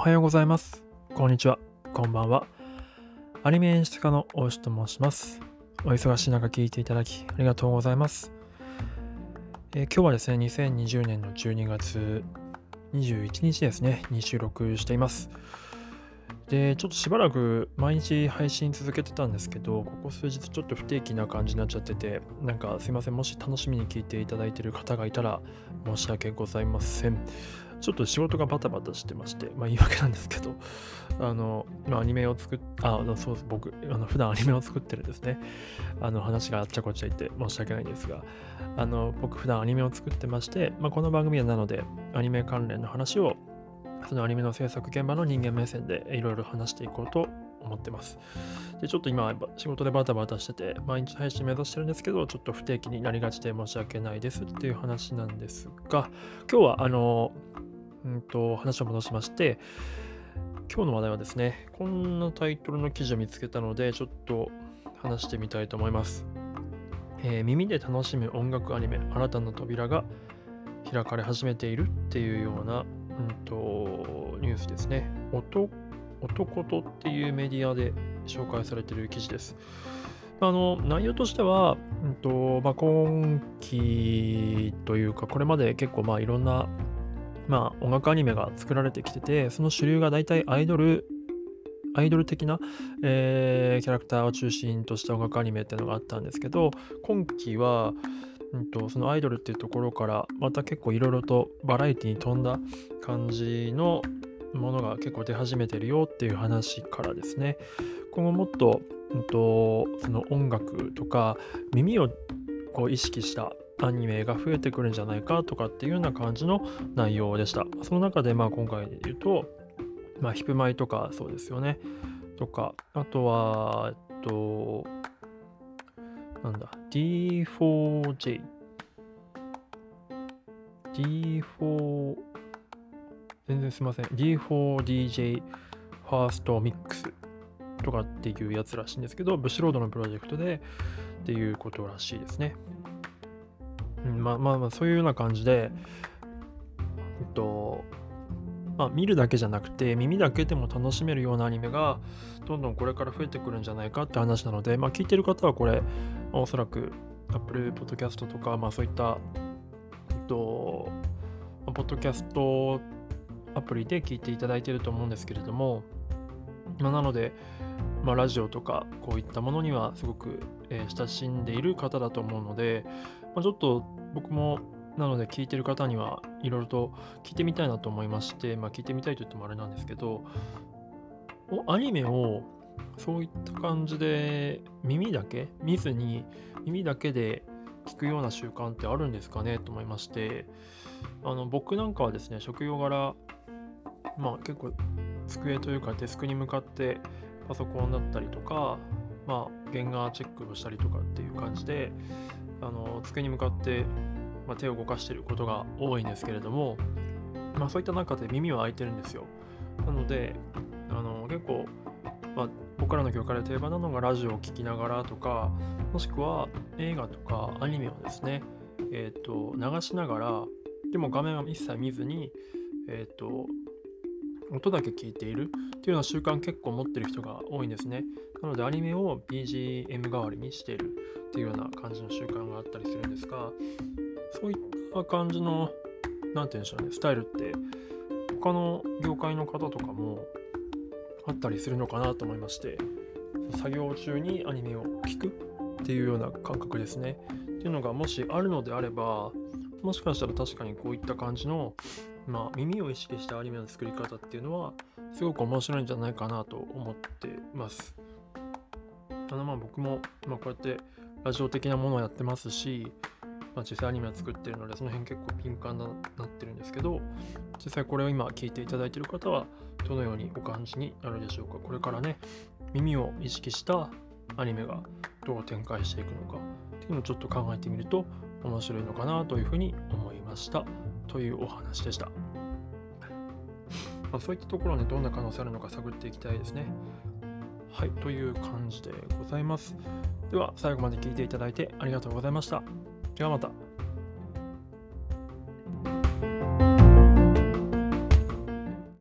はようございます。こんにちは。こんばんは。アニメ演出家の大石と申します。お忙しい中聞いていただきありがとうございます。えー今日はですね、2020年の12月21日ですね、に収録しています。で、ちょっとしばらく毎日配信続けてたんですけど、ここ数日ちょっと不定期な感じになっちゃってて、なんかすいません、もし楽しみに聞いていただいている方がいたら申し訳ございません。ちょっと仕事がバタバタしてまして、まあ言い訳なんですけど、あの、まあアニメを作っ、あ、あそうです、僕、あの普段アニメを作ってるんですね。あの話があっちゃこっちゃいって申し訳ないんですが、あの、僕普段アニメを作ってまして、まあこの番組はなので、アニメ関連の話を、そのアニメの制作現場の人間目線でいろいろ話していこうと思ってます。で、ちょっと今、仕事でバタバタしてて、毎日配信目指してるんですけど、ちょっと不定期になりがちで申し訳ないですっていう話なんですが、今日は、あの、うんと、話を戻しまして、今日の話題はですね、こんなタイトルの記事を見つけたので、ちょっと話してみたいと思います。えー耳で楽しむ音楽アニメ、新たな扉が開かれ始めているっていうような、うんと、ニュースですね。音男とっていうメディアで紹介されている記事です。あの内容としては、うんとまあ、今期というか、これまで結構まあいろんな、まあ、音楽アニメが作られてきてて、その主流が大体アイドル、アイドル的な、えーキャラクターを中心とした音楽アニメっていうのがあったんですけど、今期は、うんと、そのアイドルっていうところから、また結構いろいろとバラエティに富んだ感じのものが結構出始めてるよっていう話からですね、今後もっと、うんと、その音楽とか耳をこう意識したアニメが増えてくるんじゃないかとかっていうような感じの内容でした。その中でまあ今回で言うと、まあ、ヒプマイとかそうですよね。とか、あとは、えっと、なんだ、D4J。D4、全然すいません。D4DJ ファーストミックスとかっていうやつらしいんですけど、ブシロードのプロジェクトでっていうことらしいですね。うん、まあまあまあ、そういうような感じで、えっと、まあ、見るだけじゃなくて耳だけでも楽しめるようなアニメがどんどんこれから増えてくるんじゃないかって話なので、まあ、聞いてる方はこれ、おそらく Apple Podcast とか、まあ、そういった、えっと、ポッドキャストアプリで聞いていただいてると思うんですけれども、まあ、なので、まあ、ラジオとかこういったものにはすごく、えー親しんでいる方だと思うので、まあ、ちょっと僕もなので聞いてる方にはいろいろと聞いてみたいなと思いまして、まあ、聞いてみたいと言ってもあれなんですけどおアニメをそういった感じで耳だけ見ずに耳だけで聞くような習慣ってあるんですかねと思いましてあの僕なんかはですね職業柄まあ結構机というかデスクに向かってパソコンだったりとかまあ原画チェックをしたりとかっていう感じであの机に向かって、まあ、手を動かしてることが多いんですけれども、まあ、そういった中で耳は開いてるんですよ。なのであの結構、まあ、僕らの業界で定番なのがラジオを聴きながらとかもしくは映画とかアニメをですね、えー、と流しながらでも画面は一切見ずに、えー、と音だけ聞いているっていうような習慣結構持ってる人が多いんですね。なのでアニメを BGM 代わりにしているっていうような感じの習慣があったりするんですが、そういった感じの、なんて言うんでしょうね、スタイルって他の業界の方とかもあったりするのかなと思いまして、作業中にアニメを聞くっていうような感覚ですね。っていうのがもしあるのであれば、もしかしたら確かにこういった感じの、まあ、耳を意識したアニメの作り方っていうのはすごく面白いんじゃないかなと思ってます。あのまあ僕も、まあ、こうやってラジオ的なものをやってますし、まあ、実際アニメを作ってるのでその辺結構敏感になってるんですけど実際これを今聞いていただいてる方はどのようにお感じになるでしょうかこれからね耳を意識したアニメがどう展開していくのかっていうのをちょっと考えてみると面白いのかなというふうに思いましたというお話でした。まあ、そういったところね、どんな可能性あるのか探っていきたいですね。はい、という感じでございます。では、最後まで聞いていただいてありがとうございました。ではまた。